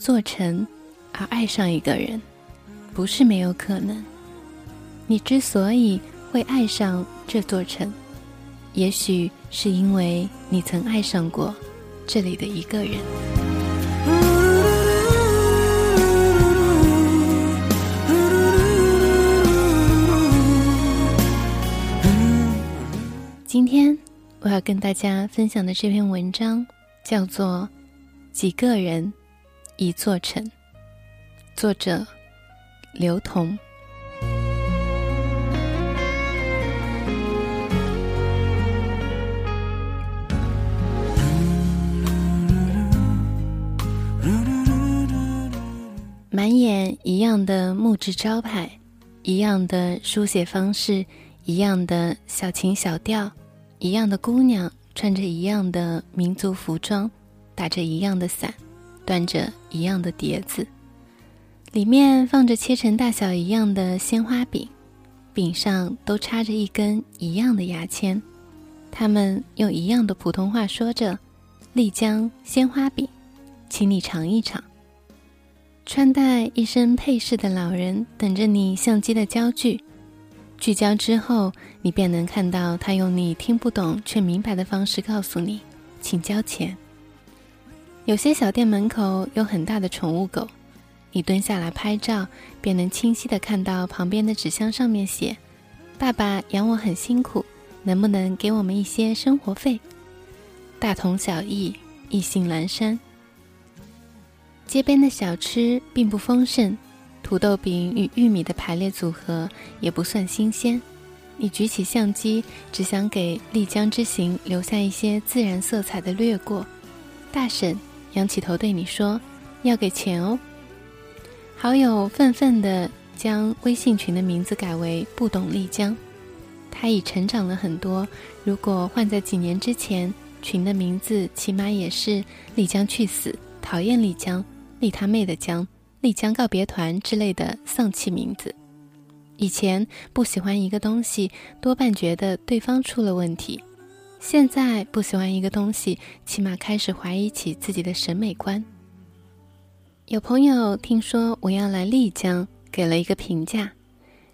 因为一座城而爱上一个人，不是没有可能。你之所以会爱上这座城，也许是因为你曾爱上过这里的一个人。今天我要跟大家分享的这篇文章叫做《几个人》。一座城，作者刘同。满眼一样的木质招牌，一样的书写方式，一样的小情小调，一样的姑娘穿着一样的民族服装，打着一样的伞。端着一样的碟子，里面放着切成大小一样的鲜花饼，饼上都插着一根一样的牙签。他们用一样的普通话说着：“丽江鲜花饼，请你尝一尝。”穿戴一身配饰的老人等着你相机的焦距，聚焦之后，你便能看到他用你听不懂却明白的方式告诉你：“请交钱。”有些小店门口有很大的宠物狗，你蹲下来拍照，便能清晰的看到旁边的纸箱上面写：“爸爸养我很辛苦，能不能给我们一些生活费？”大同小异，意兴阑珊。街边的小吃并不丰盛，土豆饼与玉米的排列组合也不算新鲜。你举起相机，只想给丽江之行留下一些自然色彩的掠过。大婶。仰起头对你说：“要给钱哦。”好友愤愤地将微信群的名字改为“不懂丽江”。他已成长了很多。如果换在几年之前，群的名字起码也是“丽江去死”“讨厌丽江”“丽他妹的江”“丽江告别团”之类的丧气名字。以前不喜欢一个东西，多半觉得对方出了问题。现在不喜欢一个东西，起码开始怀疑起自己的审美观。有朋友听说我要来丽江，给了一个评价：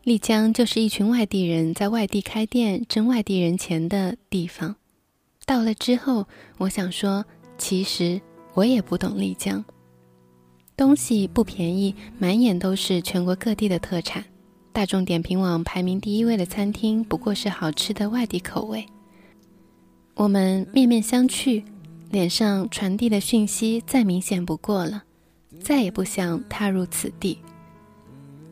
丽江就是一群外地人在外地开店挣外地人钱的地方。到了之后，我想说，其实我也不懂丽江。东西不便宜，满眼都是全国各地的特产。大众点评网排名第一位的餐厅，不过是好吃的外地口味。我们面面相觑，脸上传递的讯息再明显不过了，再也不想踏入此地。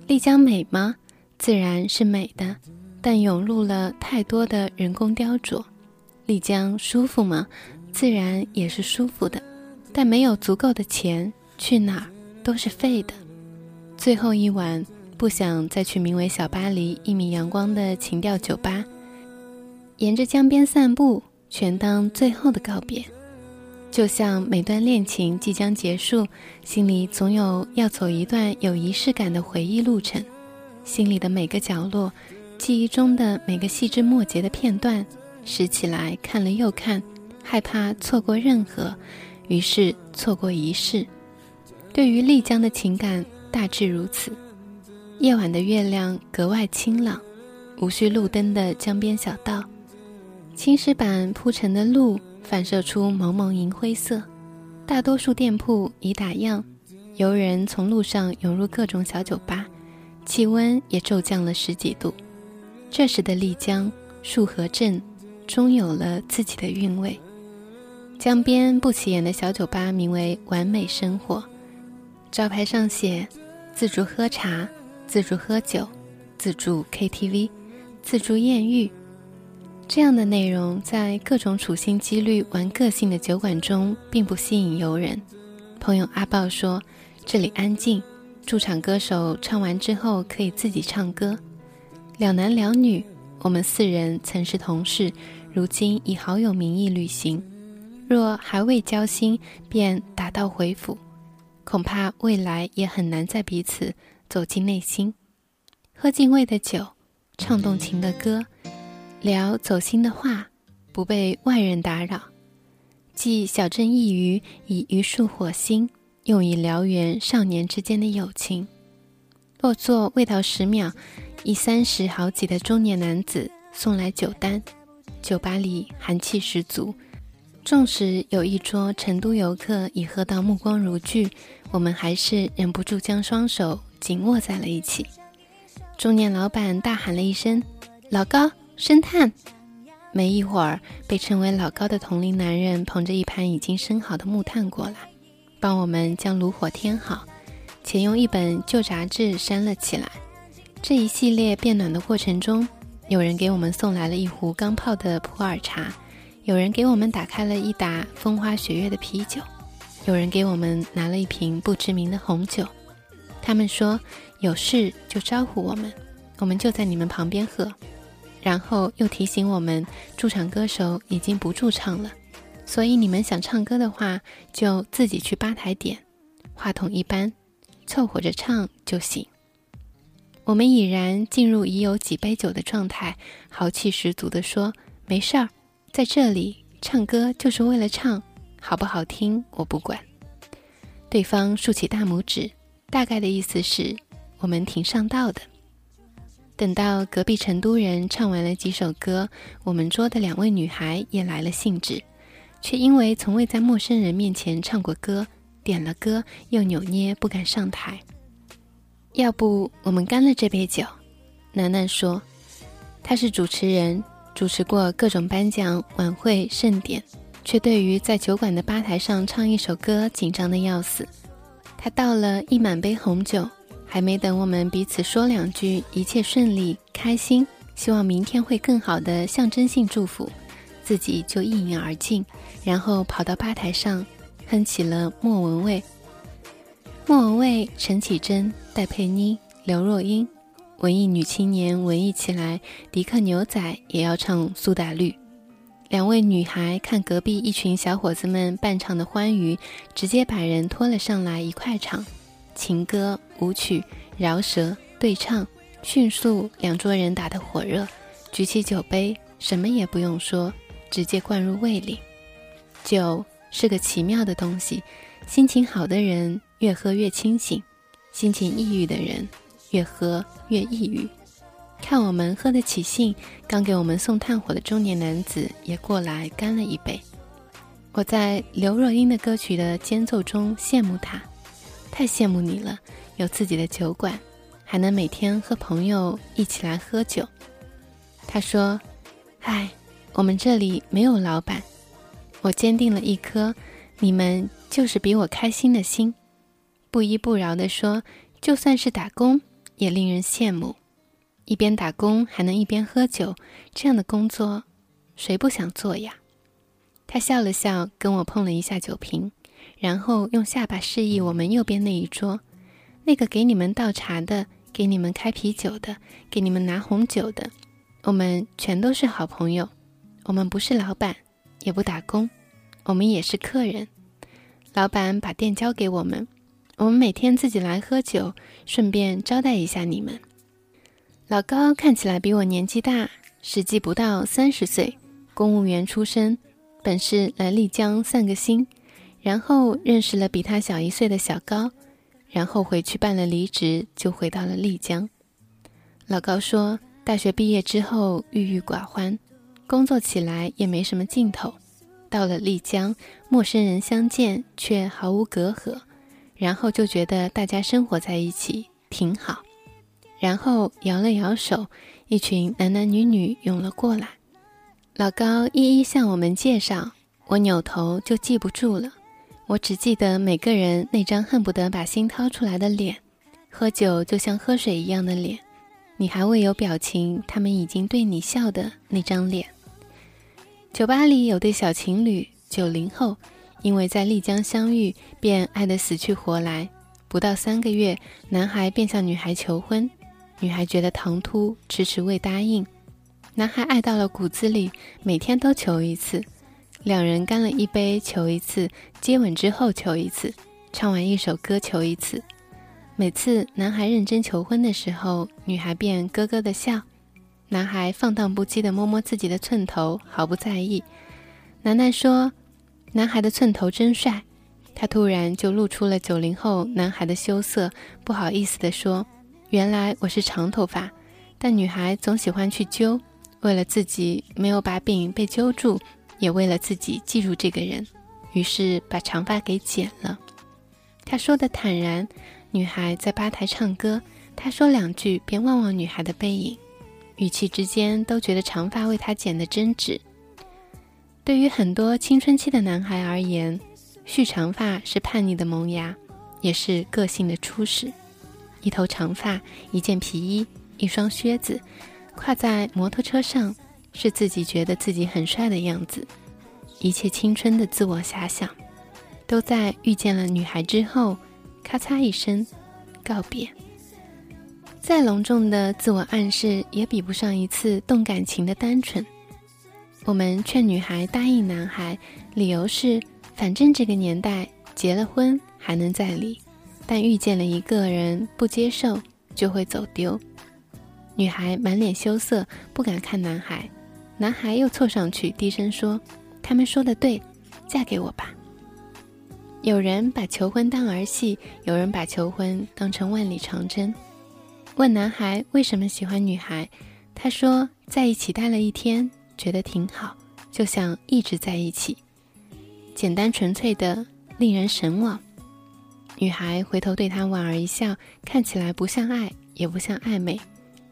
丽江美吗？自然是美的，但涌入了太多的人工雕琢。丽江舒服吗？自然也是舒服的，但没有足够的钱，去哪儿都是废的。最后一晚，不想再去名为“小巴黎”一米阳光的情调酒吧，沿着江边散步。全当最后的告别，就像每段恋情即将结束，心里总有要走一段有仪式感的回忆路程。心里的每个角落，记忆中的每个细枝末节的片段，拾起来看了又看，害怕错过任何，于是错过仪式。对于丽江的情感大致如此。夜晚的月亮格外清朗，无需路灯的江边小道。青石板铺成的路反射出蒙蒙银灰色，大多数店铺已打烊，游人从路上涌入各种小酒吧，气温也骤降了十几度。这时的丽江束河镇终有了自己的韵味。江边不起眼的小酒吧名为“完美生活”，招牌上写：“自助喝茶、自助喝酒、自助 KTV、自助艳遇，这样的内容在各种处心积虑玩个性的酒馆中并不吸引游人。朋友阿豹说：“这里安静，驻场歌手唱完之后可以自己唱歌。两男两女，我们四人曾是同事，如今以好友名义旅行。若还未交心，便打道回府，恐怕未来也很难再彼此走进内心。喝尽味的酒，唱动情的歌，聊走心的话，不被外人打扰。”寄小镇一隅，以榆树火星，用以燎原少年之间的友情。落座未到十秒，一三十好几的中年男子送来酒单，酒吧里寒气十足。纵使有一桌成都游客已喝到目光如炬，我们还是忍不住将双手紧握在了一起。中年老板大喊了一声：“老高，生炭！”没一会儿，被称为老高的同龄男人捧着一盘已经生好的木炭过来，帮我们将炉火添好，且用一本旧杂志扇了起来。这一系列变暖的过程中，有人给我们送来了一壶刚泡的普洱茶，有人给我们打开了一打风花雪月的啤酒，有人给我们拿了一瓶不知名的红酒。他们说：“有事就招呼我们，我们就在你们旁边喝。”然后又提醒我们，驻场歌手已经不驻唱了，所以你们想唱歌的话，就自己去吧台点，话筒一般，凑合着唱就行。我们已然进入已有几杯酒的状态，豪气十足地说：“没事儿，在这里唱歌就是为了唱，好不好听我不管。”对方竖起大拇指，大概的意思是我们挺上道的。等到隔壁成都人唱完了几首歌，我们桌的两位女孩也来了兴致，却因为从未在陌生人面前唱过歌，点了歌又扭捏不敢上台。要不我们干了这杯酒？楠楠说，她是主持人，主持过各种颁奖晚会盛典，却对于在酒馆的吧台上唱一首歌紧张的要死。她倒了一满杯红酒。还没等我们彼此说两句一切顺利、开心，希望明天会更好的象征性祝福，自己就一饮而尽，然后跑到吧台上哼起了莫文蔚。莫文蔚、陈绮贞、戴佩妮、刘若英，文艺女青年文艺起来，迪克牛仔也要唱苏打绿。两位女孩看隔壁一群小伙子们伴唱的欢愉，直接把人拖了上来一块唱。情歌、舞曲、饶舌对唱，迅速两桌人打得火热，举起酒杯，什么也不用说，直接灌入胃里。酒是个奇妙的东西，心情好的人越喝越清醒，心情抑郁的人越喝越抑郁。看我们喝得起兴，刚给我们送炭火的中年男子也过来干了一杯。我在刘若英的歌曲的间奏中羡慕他。太羡慕你了，有自己的酒馆，还能每天和朋友一起来喝酒。他说：“唉，我们这里没有老板。”我坚定了一颗你们就是比我开心的心，不依不饶地说：“就算是打工，也令人羡慕。一边打工还能一边喝酒，这样的工作，谁不想做呀？”他笑了笑，跟我碰了一下酒瓶。然后用下巴示意我们右边那一桌，那个给你们倒茶的，给你们开啤酒的，给你们拿红酒的，我们全都是好朋友。我们不是老板，也不打工，我们也是客人。老板把店交给我们，我们每天自己来喝酒，顺便招待一下你们。老高看起来比我年纪大，实际不到三十岁，公务员出身，本是来丽江散个心。然后认识了比他小一岁的小高，然后回去办了离职，就回到了丽江。老高说，大学毕业之后郁郁寡欢，工作起来也没什么劲头。到了丽江，陌生人相见却毫无隔阂，然后就觉得大家生活在一起挺好。然后摇了摇手，一群男男女女涌了过来。老高一一向我们介绍，我扭头就记不住了。我只记得每个人那张恨不得把心掏出来的脸，喝酒就像喝水一样的脸，你还未有表情，他们已经对你笑的那张脸。酒吧里有对小情侣，九零后，因为在丽江相遇，便爱得死去活来。不到三个月，男孩便向女孩求婚，女孩觉得唐突，迟迟未答应。男孩爱到了骨子里，每天都求一次。两人干了一杯，求一次；接吻之后求一次；唱完一首歌求一次。每次男孩认真求婚的时候，女孩便咯咯的笑。男孩放荡不羁地摸摸自己的寸头，毫不在意。楠楠说：“男孩的寸头真帅。”他突然就露出了九零后男孩的羞涩，不好意思地说：“原来我是长头发。”但女孩总喜欢去揪，为了自己没有把柄被揪住，也为了自己记住这个人，于是把长发给剪了。他说的坦然。女孩在吧台唱歌，他说两句便望望女孩的背影，语气之间都觉得长发为他剪得真值。对于很多青春期的男孩而言，蓄长发是叛逆的萌芽，也是个性的初始。一头长发，一件皮衣，一双靴子，跨在摩托车上，是自己觉得自己很帅的样子。一切青春的自我遐想，都在遇见了女孩之后。咔嚓一声，告别。再隆重的自我暗示，也比不上一次动感情的单纯。我们劝女孩答应男孩，理由是：反正这个年代结了婚还能再离，但遇见了一个人不接受就会走丢。女孩满脸羞涩，不敢看男孩。男孩又凑上去，低声说：“他们说的对，嫁给我吧。”有人把求婚当儿戏，有人把求婚当成万里长征。问男孩为什么喜欢女孩，他说在一起待了一天，觉得挺好，就想一直在一起。简单纯粹的，令人神往。女孩回头对他莞尔一笑，看起来不像爱，也不像暧昧，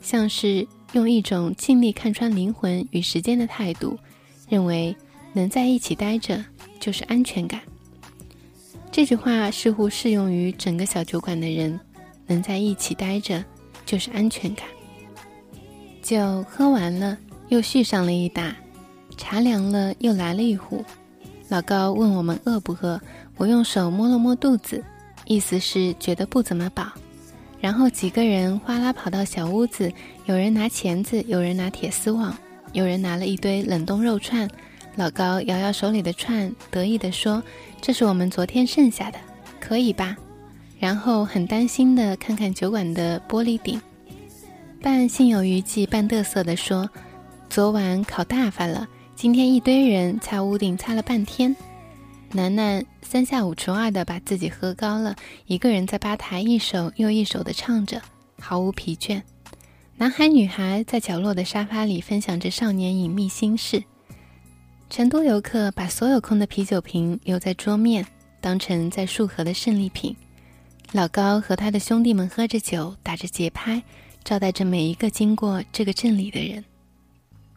像是用一种尽力看穿灵魂与时间的态度，认为能在一起待着就是安全感。这句话似乎适用于整个小酒馆的人，能在一起待着就是安全感。酒喝完了，又续上了一打，茶凉了，又来了一壶。老高问我们饿不饿，我用手摸了摸肚子，意思是觉得不怎么饱。然后几个人哗啦跑到小屋子，有人拿钳子，有人拿铁丝网，有人拿了一堆冷冻肉串。老高摇摇手里的串，得意地说。这是我们昨天剩下的，可以吧？然后很担心的看看酒馆的玻璃顶，半心有余悸半得瑟的说：“昨晚烤大发了，今天一堆人擦屋顶擦了半天。”楠楠三下五除二的把自己喝高了，一个人在吧台一首又一首的唱着，毫无疲倦。男孩女孩在角落的沙发里分享着少年隐秘心事。成都游客把所有空的啤酒瓶留在桌面，当成在束河的胜利品。老高和他的兄弟们喝着酒，打着节拍，招待着每一个经过这个镇里的人。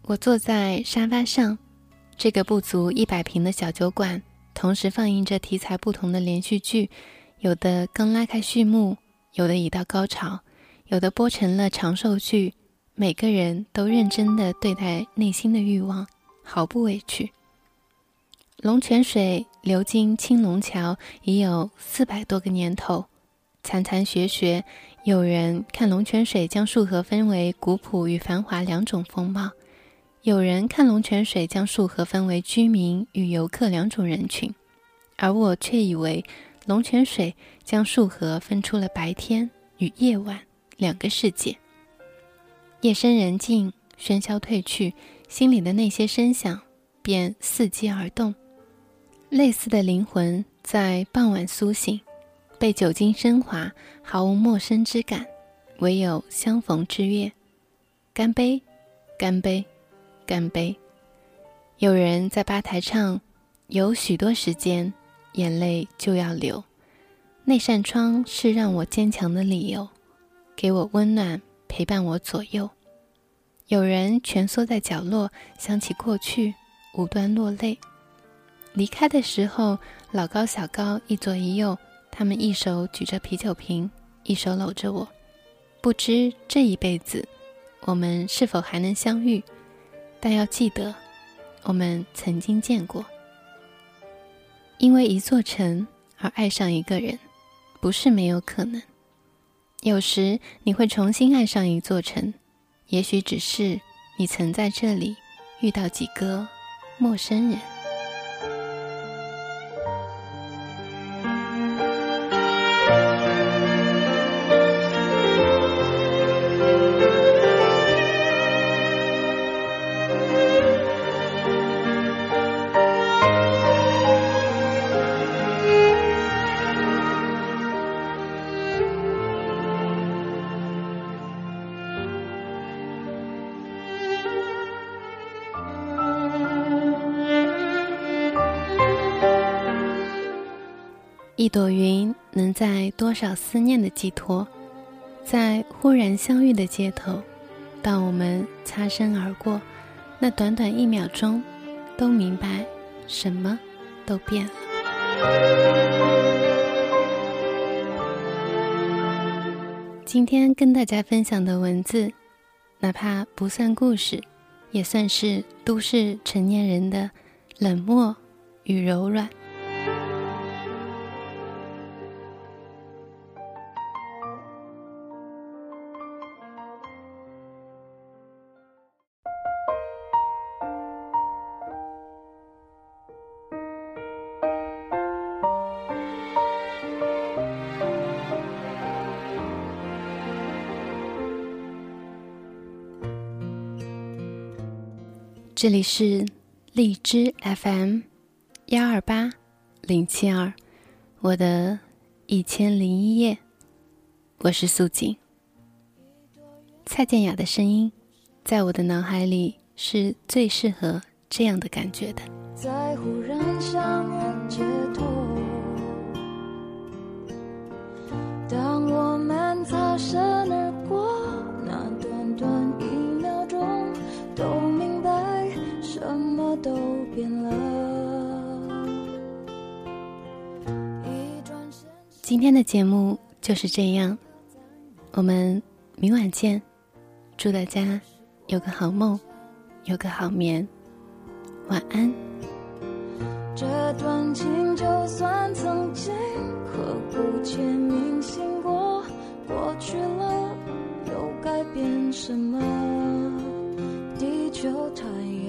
我坐在沙发上，这个不足一百平的小酒馆，同时放映着题材不同的连续剧，有的刚拉开序幕，有的已到高潮，有的播成了长寿剧。每个人都认真地对待内心的欲望。毫不委屈。龙泉水流经青龙桥已有四百多个年头，残残学学，有人看龙泉水将束河分为古朴与繁华两种风貌，有人看龙泉水将束河分为居民与游客两种人群，而我却以为龙泉水将束河分出了白天与夜晚两个世界。夜深人静，喧嚣退去。心里的那些声响便伺机而动，类似的灵魂在傍晚苏醒，被酒精升华，毫无陌生之感，唯有相逢之悦。干杯，干杯，干杯！有人在吧台唱：“有许多时间，眼泪就要流。那扇窗是让我坚强的理由，给我温暖，陪伴我左右。”有人蜷缩在角落，想起过去，无端落泪。离开的时候，老高、小高一左一右，他们一手举着啤酒瓶，一手搂着我，不知这一辈子我们是否还能相遇，但要记得，我们曾经见过。因为一座城而爱上一个人，不是没有可能。有时你会重新爱上一座城，也许只是你曾在这里遇到几个陌生人。一朵云能在多少思念的寄托，在忽然相遇的街头，当我们擦身而过，那短短一秒钟，都明白，什么都变了。今天跟大家分享的文字，哪怕不算故事，也算是都市成年人的冷漠与柔软。这里是荔枝 FM 幺二八零七二，我的一千零一夜，我是素锦。蔡健雅的声音，在我的脑海里是最适合这样的感觉的。在忽然相遇街头，当我们擦身今天的节目就是这样，我们明晚见，祝大家有个好梦，有个好眠，晚安。这段情就算曾经刻骨铭心过，过去了又改变什么？地球太远。